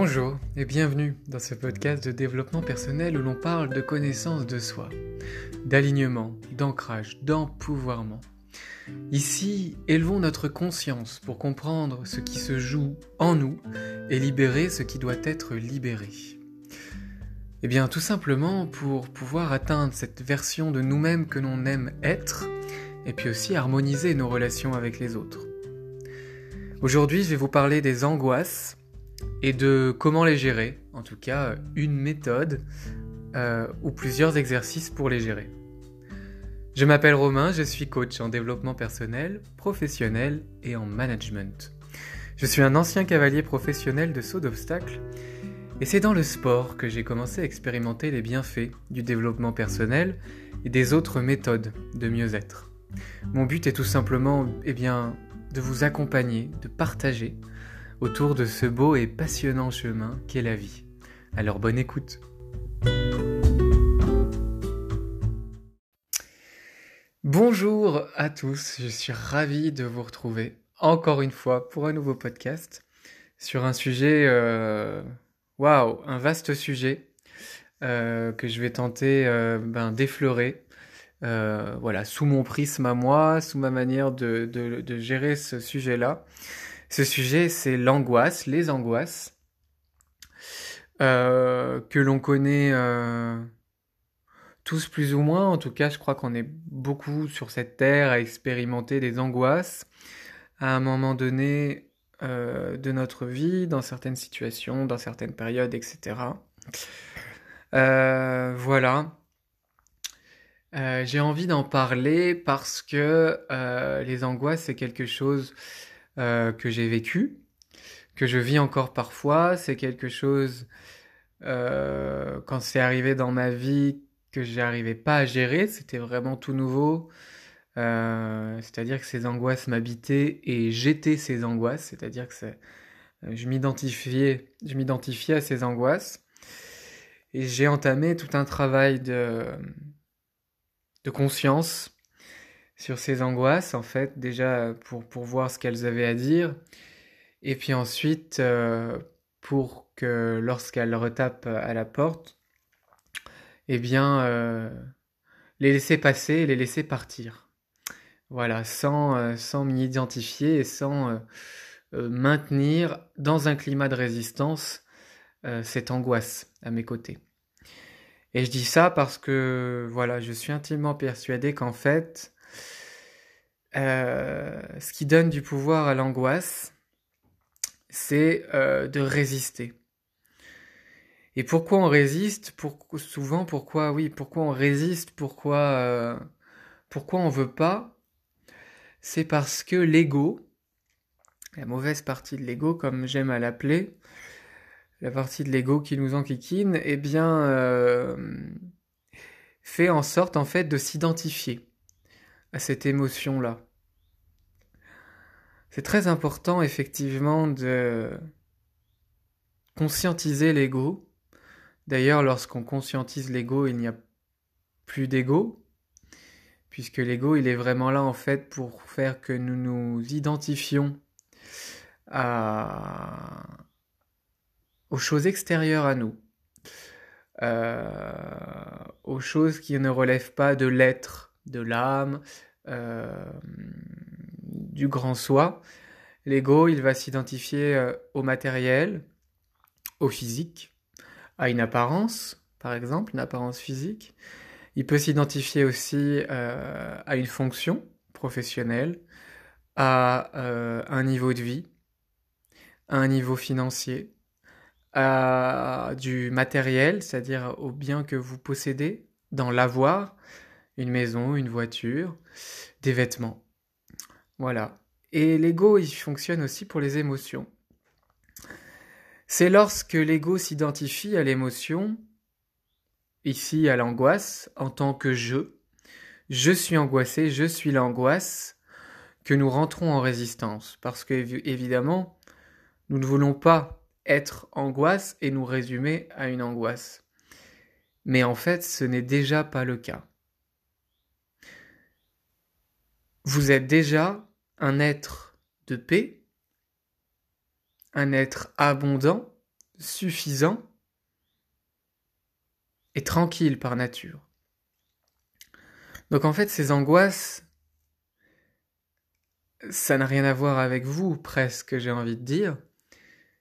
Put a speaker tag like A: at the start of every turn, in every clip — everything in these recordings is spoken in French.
A: Bonjour et bienvenue dans ce podcast de développement personnel où l'on parle de connaissance de soi, d'alignement, d'ancrage, d'empouvoirment. Ici, élevons notre conscience pour comprendre ce qui se joue en nous et libérer ce qui doit être libéré. Eh bien, tout simplement pour pouvoir atteindre cette version de nous-mêmes que l'on aime être, et puis aussi harmoniser nos relations avec les autres. Aujourd'hui, je vais vous parler des angoisses et de comment les gérer, en tout cas une méthode euh, ou plusieurs exercices pour les gérer. Je m'appelle Romain, je suis coach en développement personnel, professionnel et en management. Je suis un ancien cavalier professionnel de saut d'obstacles et c'est dans le sport que j'ai commencé à expérimenter les bienfaits du développement personnel et des autres méthodes de mieux-être. Mon but est tout simplement eh bien, de vous accompagner, de partager autour de ce beau et passionnant chemin qu'est la vie. Alors bonne écoute. Bonjour à tous, je suis ravi de vous retrouver encore une fois pour un nouveau podcast sur un sujet, euh, waouh, un vaste sujet euh, que je vais tenter euh, ben, d'effleurer. voilà, sous mon prisme à moi, sous ma manière de gérer ce sujet-là. Ce sujet, c'est l'angoisse, les angoisses, euh, que l'on connaît euh, tous plus ou moins. En tout cas, je crois qu'on est beaucoup sur cette terre à expérimenter des angoisses à un moment donné euh, de notre vie, dans certaines situations, dans certaines périodes, etc. voilà. J'ai envie d'en parler parce que les angoisses, c'est quelque chose euh, que j'ai vécu, que je vis encore parfois. C'est quelque chose, euh, quand c'est arrivé dans ma vie, que j'arrivais pas à gérer. C'était vraiment tout nouveau. Euh, c'est-à-dire que ces angoisses m'habitaient et j'étais ces angoisses. C'est-à-dire que je m'identifiais, je m'identifiais à ces angoisses. Et j'ai entamé tout un travail de, de conscience, sur ces angoisses, en fait, déjà pour, pour voir ce qu'elles avaient à dire, et puis ensuite euh, pour que lorsqu'elles retapent à la porte, eh bien, euh, les laisser passer et les laisser partir. Voilà, sans, euh, sans m'y identifier et sans maintenir dans un climat de résistance cette angoisse à mes côtés. Et je dis ça parce que, voilà, je suis intimement persuadé qu'en fait, euh, ce qui donne du pouvoir à l'angoisse, c'est euh, de résister. Et pourquoi on résiste? Pour, Souvent, pourquoi Oui, pourquoi on résiste? Pourquoi euh, Pourquoi on veut pas? C'est parce que l'ego, la mauvaise partie de l'ego, comme j'aime à l'appeler, la partie de l'ego qui nous enquiquine, eh bien, fait en sorte en fait de s'identifier à cette émotion-là. C'est très important effectivement de conscientiser l'ego. D'ailleurs, lorsqu'on conscientise l'ego, il n'y a plus d'ego, puisque l'ego, il est vraiment là en fait pour faire que nous nous identifions aux choses extérieures à nous, euh, aux choses qui ne relèvent pas de l'être de l'âme, euh, du grand soi. L'ego, il va s'identifier euh, au matériel, au physique, à une apparence, par exemple, une apparence physique. Il peut s'identifier aussi euh, à une fonction professionnelle, à un niveau de vie, à un niveau financier, à du matériel, c'est-à-dire au bien que vous possédez, dans l'avoir, une maison, une voiture, des vêtements. Voilà. Et l'ego, il fonctionne aussi pour les émotions. C'est lorsque l'ego s'identifie à l'émotion, ici à l'angoisse, en tant que je, je suis angoissé, je suis l'angoisse, que nous rentrons en résistance. Parce que, évidemment, nous ne voulons pas être angoisse et nous résumer à une angoisse. Mais en fait, ce n'est déjà pas le cas. Vous êtes déjà un être de paix, un être abondant, suffisant et tranquille par nature. Donc en fait, ces angoisses, ça n'a rien à voir avec vous, presque, j'ai envie de dire.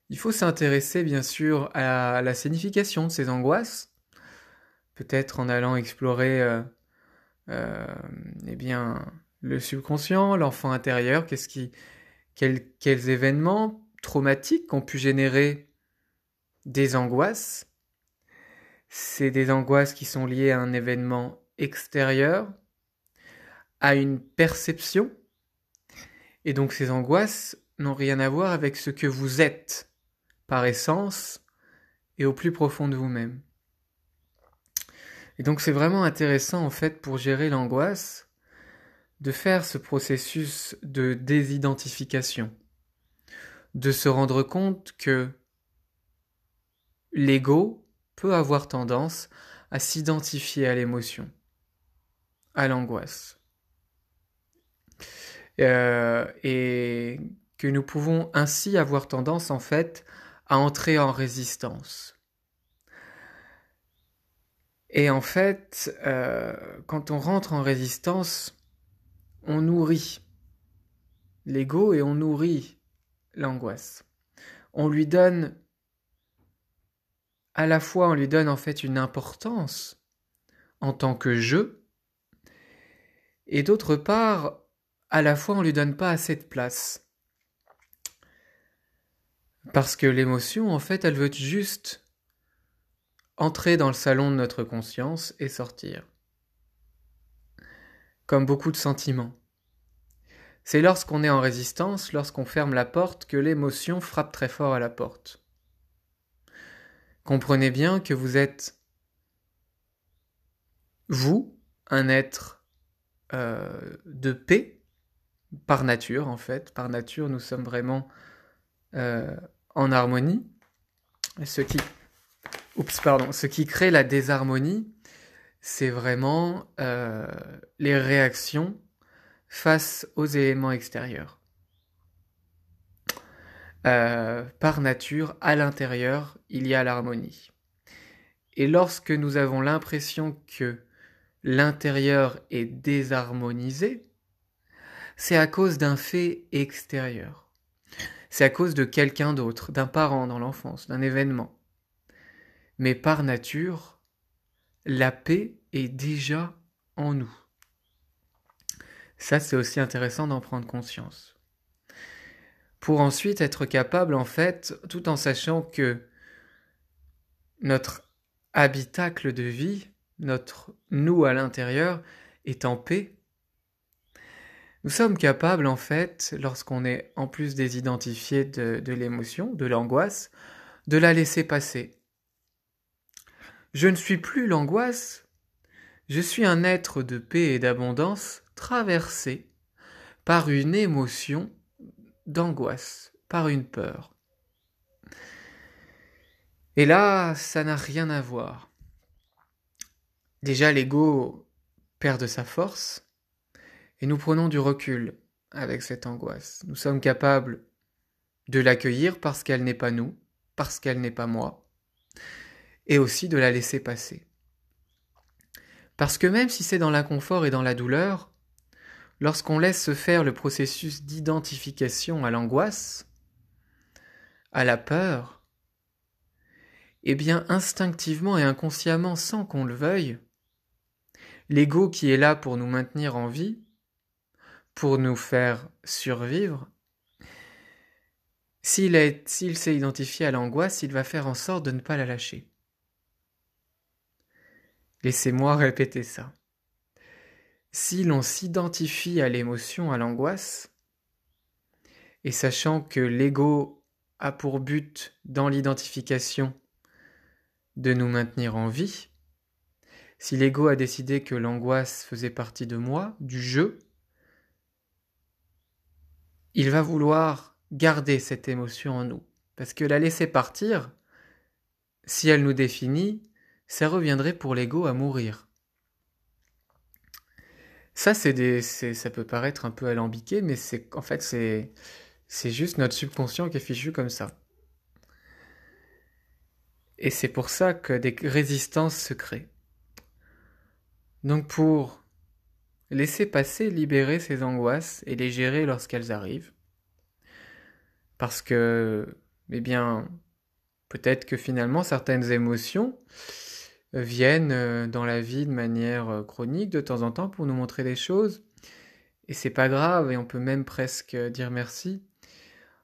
A: Il faut s'intéresser, bien sûr, à la signification de ces angoisses, peut-être en allant explorer, euh, euh, eh bien, le subconscient, l'enfant intérieur, qu'est-ce qui, quels, quels événements traumatiques ont pu générer des angoisses. C'est des angoisses qui sont liées à un événement extérieur, à une perception. Et donc ces angoisses n'ont rien à voir avec ce que vous êtes par essence et au plus profond de vous-même. Et donc c'est vraiment intéressant en fait pour gérer l'angoisse de faire ce processus de désidentification, de se rendre compte que l'ego peut avoir tendance à s'identifier à l'émotion, à l'angoisse. Euh, et que nous pouvons ainsi avoir tendance en fait à entrer en résistance. Et en fait, euh, quand on rentre en résistance, on nourrit l'ego et on nourrit l'angoisse. On lui donne, à la fois on lui donne en fait une importance en tant que je, et d'autre part, à la fois on lui donne pas assez de place. Parce que l'émotion, en fait, elle veut juste entrer dans le salon de notre conscience et sortir comme beaucoup de sentiments. C'est lorsqu'on est en résistance, lorsqu'on ferme la porte, que l'émotion frappe très fort à la porte. Comprenez bien que vous êtes, vous, un être euh, de paix, par nature en fait. Par nature, nous sommes vraiment euh, en harmonie. Ce ce qui crée la désharmonie, c'est vraiment euh, les réactions face aux éléments extérieurs. Euh, par nature, à l'intérieur, il y a l'harmonie. Et lorsque nous avons l'impression que l'intérieur est désharmonisé, c'est à cause d'un fait extérieur. C'est à cause de quelqu'un d'autre, d'un parent dans l'enfance, d'un événement. Mais par nature, la paix est déjà en nous. Ça, c'est aussi intéressant d'en prendre conscience. Pour ensuite être capable, en fait, tout en sachant que notre habitacle de vie, notre nous à l'intérieur, est en paix, nous sommes capables, en fait, lorsqu'on est en plus désidentifié de, l'émotion, de l'angoisse, de la laisser passer, je ne suis plus l'angoisse, je suis un être de paix et d'abondance traversé par une émotion d'angoisse, par une peur. Et là, ça n'a rien à voir. Déjà, l'ego perd de sa force, et nous prenons du recul avec cette angoisse. Nous sommes capables de l'accueillir parce qu'elle n'est pas nous, parce qu'elle n'est pas moi, et aussi de la laisser passer. Parce que même si c'est dans l'inconfort et dans la douleur, lorsqu'on laisse se faire le processus d'identification à l'angoisse, à la peur, eh bien instinctivement et inconsciemment sans qu'on le veuille, l'ego qui est là pour nous maintenir en vie, pour nous faire survivre, s'il s'est identifié à l'angoisse, il va faire en sorte de ne pas la lâcher. Laissez-moi répéter ça. Si l'on s'identifie à l'émotion, à l'angoisse, et sachant que l'ego a pour but dans l'identification de nous maintenir en vie, si l'ego a décidé que l'angoisse faisait partie de moi, du jeu, il va vouloir garder cette émotion en nous. Parce que la laisser partir, si elle nous définit, ça reviendrait pour l'ego à mourir. Ça, c'est des, ça peut paraître un peu alambiqué, mais c'est, en fait, c'est, c'est juste notre subconscient qui est fichu comme ça. Et c'est pour ça que des résistances se créent. Donc pour laisser passer, libérer ces angoisses et les gérer lorsqu'elles arrivent, parce que, eh bien, peut-être que finalement certaines émotions viennent euh, dans la vie de manière euh, chronique de temps en temps pour nous montrer des choses. Et c'est pas grave, et on peut même presque dire merci.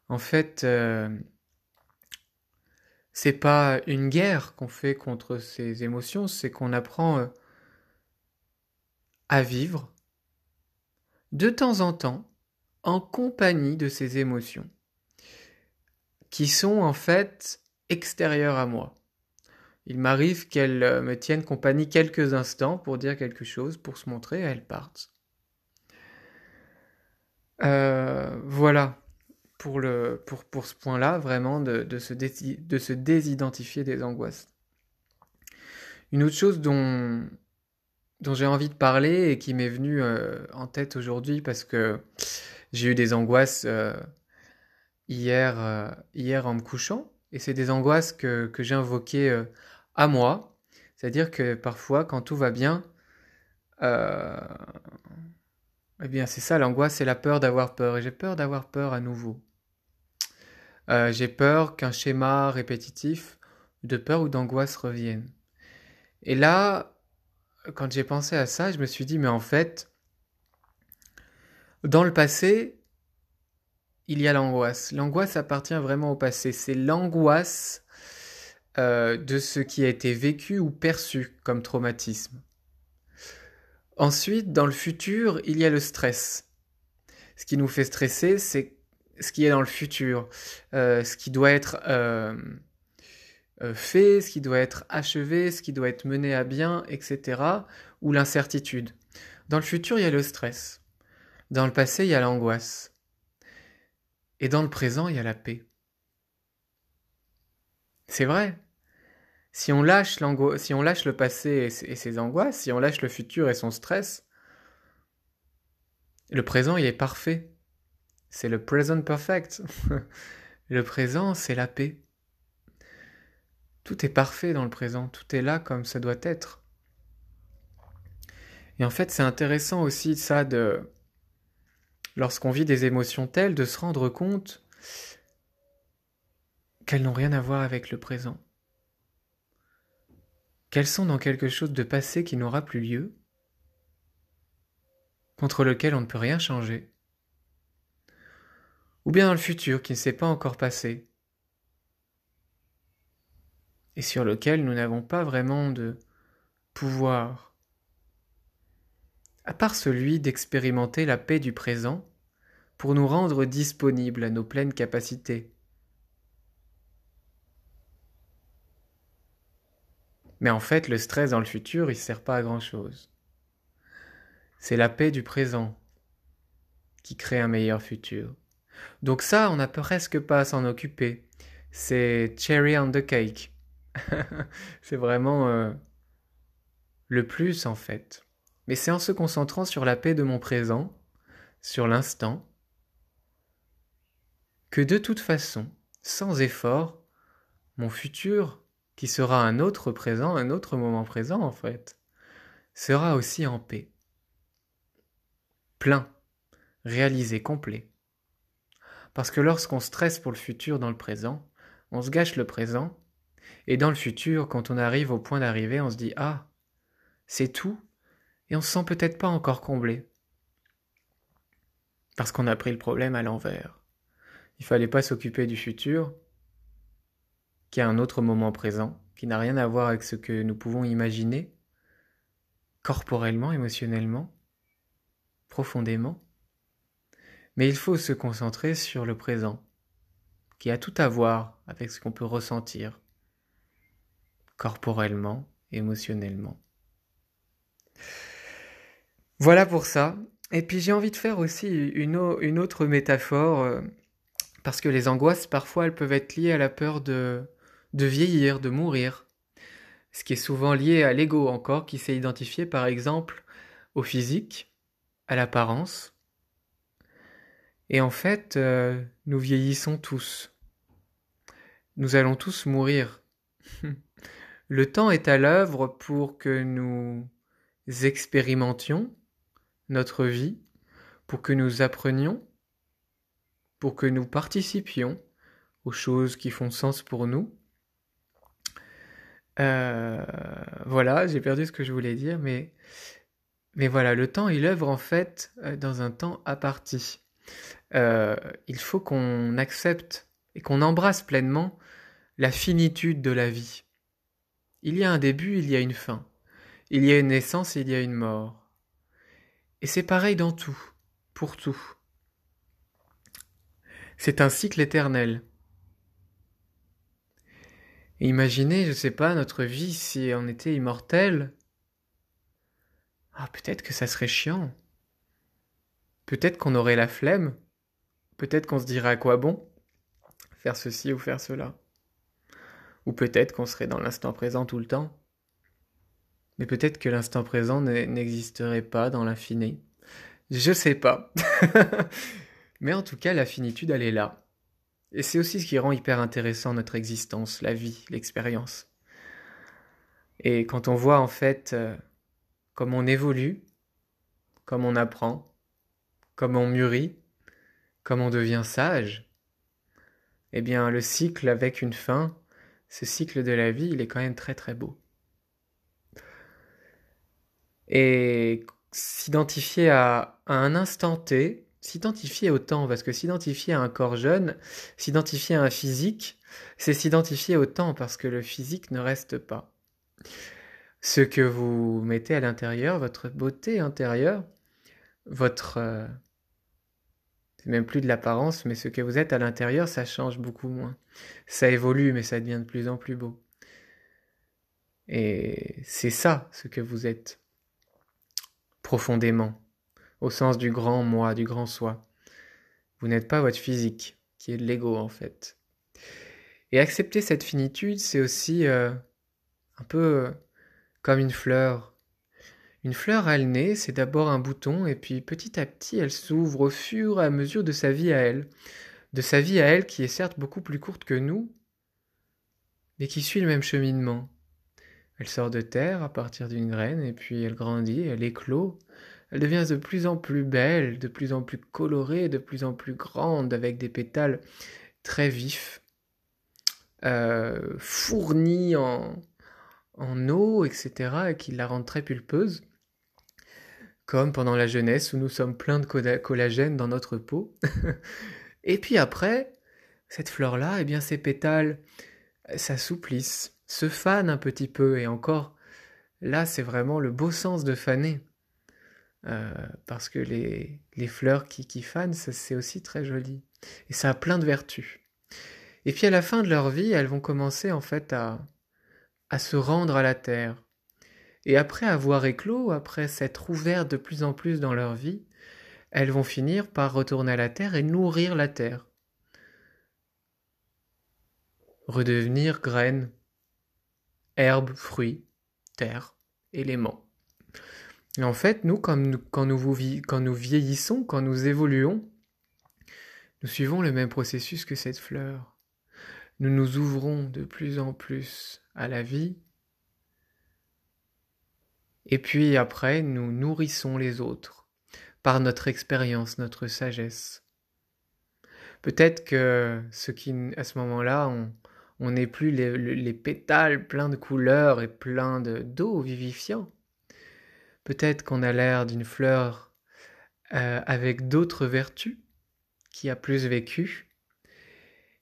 A: En fait, euh, c'est pas une guerre qu'on fait contre ces émotions, c'est qu'on apprend à vivre de temps en temps en compagnie de ces émotions qui sont en fait extérieures à moi. Il m'arrive qu'elles euh, me tiennent compagnie quelques instants pour dire quelque chose, pour se montrer, et elles partent. Euh, voilà pour, ce point-là, vraiment, de, se de se désidentifier des angoisses. Une autre chose dont, j'ai envie de parler et qui m'est venue euh, en tête aujourd'hui parce que j'ai eu des angoisses hier, hier en me couchant. Et c'est des angoisses que, que j'ai invoquées à moi. C'est-à-dire que parfois, quand tout va bien, euh, eh bien, c'est ça, l'angoisse, c'est la peur d'avoir peur. Et j'ai peur d'avoir peur à nouveau. j'ai peur qu'un schéma répétitif de peur ou d'angoisse revienne. Et là, quand j'ai pensé à ça, je me suis dit, mais en fait, dans le passé, il y a l'angoisse. L'angoisse appartient vraiment au passé. C'est l'angoisse euh, de ce qui a été vécu ou perçu comme traumatisme. Ensuite, dans le futur, il y a le stress. Ce qui nous fait stresser, c'est ce qui est dans le futur, euh, ce qui doit être euh, fait, ce qui doit être achevé, ce qui doit être mené à bien, etc. Ou l'incertitude. Dans le futur, il y a le stress. Dans le passé, il y a l'angoisse. Et dans le présent, il y a la paix. C'est vrai. Si on lâche, le passé et ses angoisses, si on lâche le futur et son stress, le présent, il est parfait. C'est le present perfect. le présent, c'est la paix. Tout est parfait dans le présent, tout est là comme ça doit être. Et en fait, c'est intéressant aussi ça de lorsqu'on vit des émotions telles, de se rendre compte qu'elles n'ont rien à voir avec le présent, qu'elles sont dans quelque chose de passé qui n'aura plus lieu, contre lequel on ne peut rien changer, ou bien dans le futur qui ne s'est pas encore passé, et sur lequel nous n'avons pas vraiment de pouvoir à part celui d'expérimenter la paix du présent pour nous rendre disponibles à nos pleines capacités? Mais en fait, le stress dans le futur, il ne sert pas à grand-chose. C'est la paix du présent qui crée un meilleur futur. Donc ça, on n'a presque pas à s'en occuper. C'est cherry on the cake. c'est vraiment euh, le plus en fait. Mais c'est en se concentrant sur la paix de mon présent, sur l'instant, que de toute façon, sans effort, mon futur, qui sera un autre présent, un autre moment présent en fait, sera aussi en paix. Plein, réalisé, complet. Parce que lorsqu'on stresse pour le futur dans le présent, on se gâche le présent, et dans le futur, quand on arrive au point d'arrivée, on se dit Ah, c'est tout et on se sent peut-être pas encore comblé. Parce qu'on a pris le problème à l'envers. Il fallait pas s'occuper du futur, qui a un autre moment présent, qui n'a rien à voir avec ce que nous pouvons imaginer, corporellement, émotionnellement, profondément. Mais il faut se concentrer sur le présent, qui a tout à voir avec ce qu'on peut ressentir, corporellement, émotionnellement. Voilà pour ça. Et puis j'ai envie de faire aussi une, autre métaphore, euh, parce que les angoisses, parfois, elles peuvent être liées à la peur de, de vieillir, de mourir. Ce qui est souvent lié à l'ego encore, qui s'est identifié par exemple au physique, à l'apparence. Et en fait, euh, nous vieillissons tous. Nous allons tous mourir. Le temps est à l'œuvre pour que nous expérimentions notre vie, pour que nous apprenions, pour que nous participions aux choses qui font sens pour nous. Euh, voilà, j'ai perdu ce que je voulais dire, mais, voilà, le temps, il œuvre en fait euh, dans un temps aparti. Euh, il faut qu'on accepte et qu'on embrasse pleinement la finitude de la vie. Il y a un début, il y a une fin. Il y a une naissance, il y a une mort. Et c'est pareil dans tout, pour tout. C'est un cycle éternel. Imaginez, je sais pas, notre vie si on était immortel. Ah, peut-être que ça serait chiant. Peut-être qu'on aurait la flemme. Peut-être qu'on se dirait à quoi bon faire ceci ou faire cela. Ou peut-être qu'on serait dans l'instant présent tout le temps. Mais peut-être que l'instant présent n'existerait pas dans l'infini. Je sais pas. Mais en tout cas, la finitude, elle est là. Et c'est aussi ce qui rend hyper intéressant notre existence, la vie, l'expérience. Et quand on voit en fait euh, comme on évolue, comme on apprend, comme on mûrit, comme on devient sage, eh bien le cycle avec une fin, ce cycle de la vie, il est quand même très très beau. Et s'identifier à, un instant T, s'identifier au temps, parce que s'identifier à un corps jeune, s'identifier à un physique, c'est s'identifier au temps, parce que le physique ne reste pas. Ce que vous mettez à l'intérieur, votre beauté intérieure, votre... Euh, c'est même plus de l'apparence, mais ce que vous êtes à l'intérieur, ça change beaucoup moins. Ça évolue, mais ça devient de plus en plus beau. Et c'est ça ce que vous êtes profondément, au sens du grand moi, du grand soi. Vous n'êtes pas votre physique, qui est de l'ego en fait. Et accepter cette finitude, c'est aussi euh, un peu euh, comme une fleur. Une fleur, elle naît, c'est d'abord un bouton, et puis petit à petit, elle s'ouvre au fur et à mesure de sa vie à elle. De sa vie à elle, qui est certes beaucoup plus courte que nous, mais qui suit le même cheminement. Elle sort de terre à partir d'une graine, et puis elle grandit, elle éclot. Elle devient de plus en plus belle, de plus en plus colorée, de plus en plus grande, avec des pétales très vifs, euh, fournis en, en eau, etc., et qui la rendent très pulpeuse comme pendant la jeunesse où nous sommes pleins de collagène dans notre peau. et puis après, cette fleur-là, eh bien, ses pétales s'assouplissent, se fanent un petit peu, et encore, là, c'est vraiment le beau sens de faner. Euh, parce que les, fleurs qui, qui fanent, c'est aussi très joli. Et ça a plein de vertus. Et puis à la fin de leur vie, elles vont commencer en fait à, à se rendre à la terre, et après avoir éclos, après s'être ouvertes de plus en plus dans leur vie, elles vont finir par retourner à la terre et nourrir la terre. Redevenir graines, herbes, fruits, terre, éléments. En fait, nous, quand nous, quand nous vieillissons, quand nous évoluons, nous suivons le même processus que cette fleur. Nous nous ouvrons de plus en plus à la vie, et puis après, nous nourrissons les autres par notre expérience, notre sagesse. Peut-être que ce qui, à ce moment-là, on n'est plus les, pétales pleins de couleurs et pleins d'eau vivifiant. Peut-être qu'on a l'air d'une fleur euh, avec d'autres vertus, qui a plus vécu.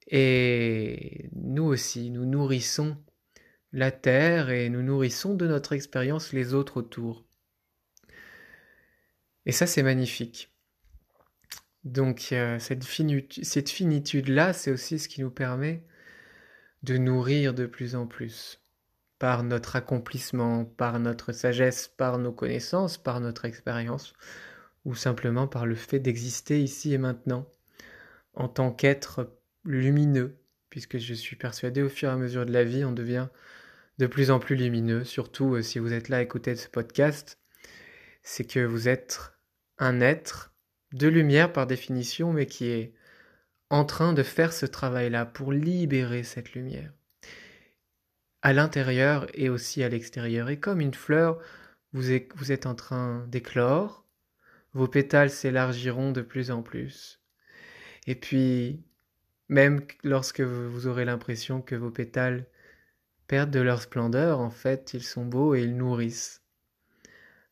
A: Et nous aussi, nous nourrissons la terre et nous nourrissons de notre expérience les autres autour. Et ça, c'est magnifique. Donc euh, cette, cette finitude-là, c'est aussi ce qui nous permet de nourrir de plus en plus par notre accomplissement, par notre sagesse, par nos connaissances, par notre expérience, ou simplement par le fait d'exister ici et maintenant, en tant qu'être lumineux, puisque je suis persuadé au fur et à mesure de la vie, on devient de plus en plus lumineux, surtout euh, si vous êtes là à écouter ce podcast, c'est que vous êtes un être de lumière par définition, mais qui est en train de faire ce travail-là pour libérer cette lumière. À l'intérieur et aussi à l'extérieur. Et comme une fleur, vous êtes, en train d'éclore, vos pétales s'élargiront de plus en plus. Et puis, même lorsque vous aurez l'impression que vos pétales perdent de leur splendeur, en fait, ils sont beaux et ils nourrissent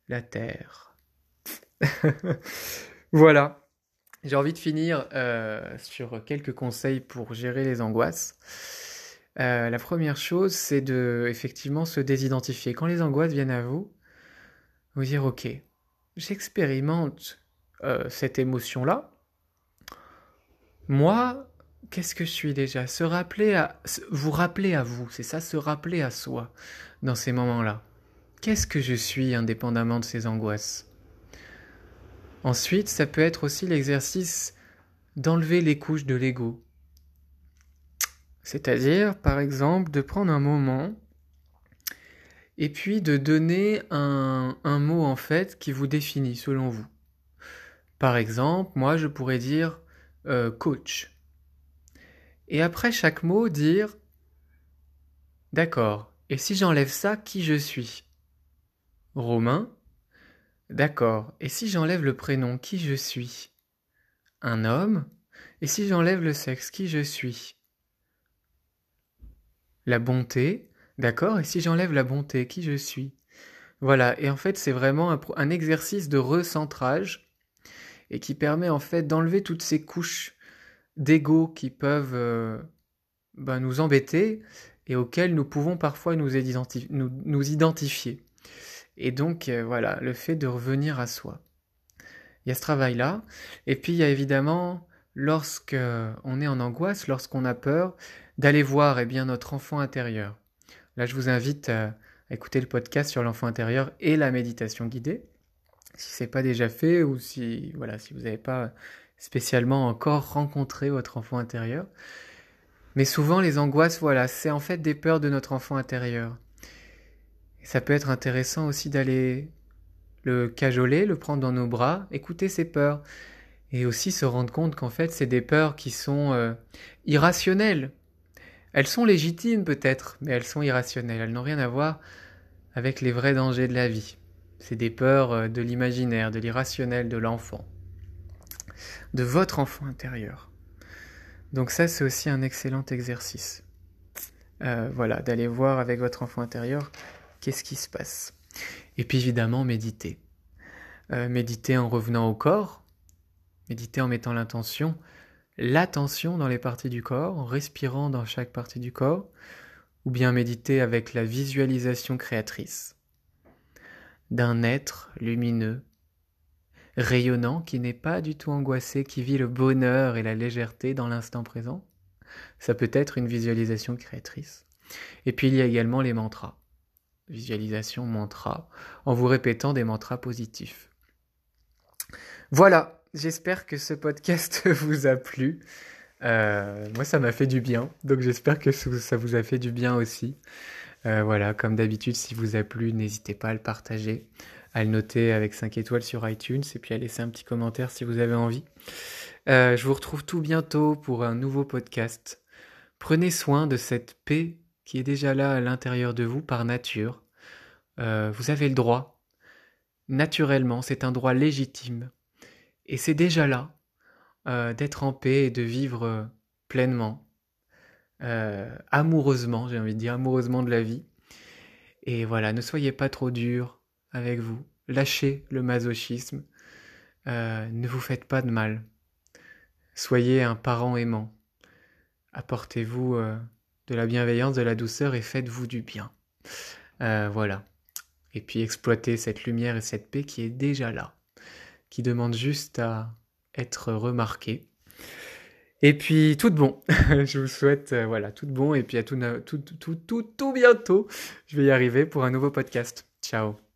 A: la terre. voilà. J'ai envie de finir euh, sur quelques conseils pour gérer les angoisses. Euh, la première chose, c'est de effectivement se désidentifier. Quand les angoisses viennent à vous, vous dire ok, j'expérimente euh, cette émotion-là. Moi, qu'est-ce que je suis déjà? Se rappeler à vous rappeler à vous, c'est ça, se rappeler à soi dans ces moments-là. Qu'est-ce que je suis indépendamment de ces angoisses? Ensuite, ça peut être aussi l'exercice d'enlever les couches de l'ego. C'est-à-dire, par exemple, de prendre un moment et puis de donner un, mot en fait qui vous définit selon vous. Par exemple, moi je pourrais dire euh, coach. Et après chaque mot, dire D'accord, et si j'enlève ça, qui je suis? Romain D'accord. Et si j'enlève le prénom, qui je suis? Un homme Et si j'enlève le sexe, qui je suis? La bonté D'accord? Et si j'enlève la bonté, qui je suis? Voilà. Et en fait, c'est vraiment un, exercice de recentrage et qui permet en fait d'enlever toutes ces couches d'ego qui peuvent euh, ben, nous embêter et auxquelles nous pouvons parfois nous identifier. Et donc, euh, voilà, le fait de revenir à soi. Il y a ce travail-là. Et puis, il y a évidemment, lorsque on est en angoisse, lorsqu'on a peur, d'aller voir eh bien, notre enfant intérieur. Là, je vous invite à écouter le podcast sur l'enfant intérieur et la méditation guidée. Si ce n'est pas déjà fait ou si, voilà, si vous n'avez pas spécialement encore rencontré votre enfant intérieur. Mais souvent, les angoisses, voilà, c'est en fait des peurs de notre enfant intérieur ça peut être intéressant aussi d'aller le cajoler, le prendre dans nos bras, écouter ses peurs, et aussi se rendre compte qu'en fait c'est des peurs qui sont euh, irrationnelles. Elles sont légitimes peut-être, mais elles sont irrationnelles, elles n'ont rien à voir avec les vrais dangers de la vie. C'est des peurs euh, de l'imaginaire, de l'irrationnel de l'enfant, de votre enfant intérieur. Donc ça c'est aussi un excellent exercice. Euh, voilà, d'aller voir avec votre enfant intérieur qu'est-ce qui se passe. Et puis évidemment, méditer. Euh, méditer en revenant au corps, méditer en mettant l'intention, l'attention dans les parties du corps, en respirant dans chaque partie du corps, ou bien méditer avec la visualisation créatrice d'un être lumineux, rayonnant, qui n'est pas du tout angoissé, qui vit le bonheur et la légèreté dans l'instant présent. Ça peut être une visualisation créatrice. Et puis il y a également les mantras visualisation mantra, en vous répétant des mantras positifs. Voilà, j'espère que ce podcast vous a plu. Euh, moi, ça m'a fait du bien, donc j'espère que ça vous a fait du bien aussi. Euh, voilà, comme d'habitude, si vous a plu, n'hésitez pas à le partager, à le noter avec 5 étoiles sur iTunes et puis à laisser un petit commentaire si vous avez envie. Euh, je vous retrouve tout bientôt pour un nouveau podcast. Prenez soin de cette paix qui est déjà là à l'intérieur de vous par nature. Vous avez le droit, naturellement, c'est un droit légitime. Et c'est déjà là euh, d'être en paix et de vivre euh, pleinement, amoureusement, j'ai envie de dire amoureusement de la vie. Et voilà, ne soyez pas trop dur avec vous. Lâchez le masochisme. ne vous faites pas de mal. Soyez un parent aimant. Apportez-vous de la bienveillance, de la douceur et faites-vous du bien. Euh, voilà. Et puis exploitez cette lumière et cette paix qui est déjà là, qui demande juste à être remarquée. Et puis tout bon. Je vous souhaite euh, voilà tout bon et puis à tout, tout, tout, tout, tout bientôt. Je vais y arriver pour un nouveau podcast. Ciao.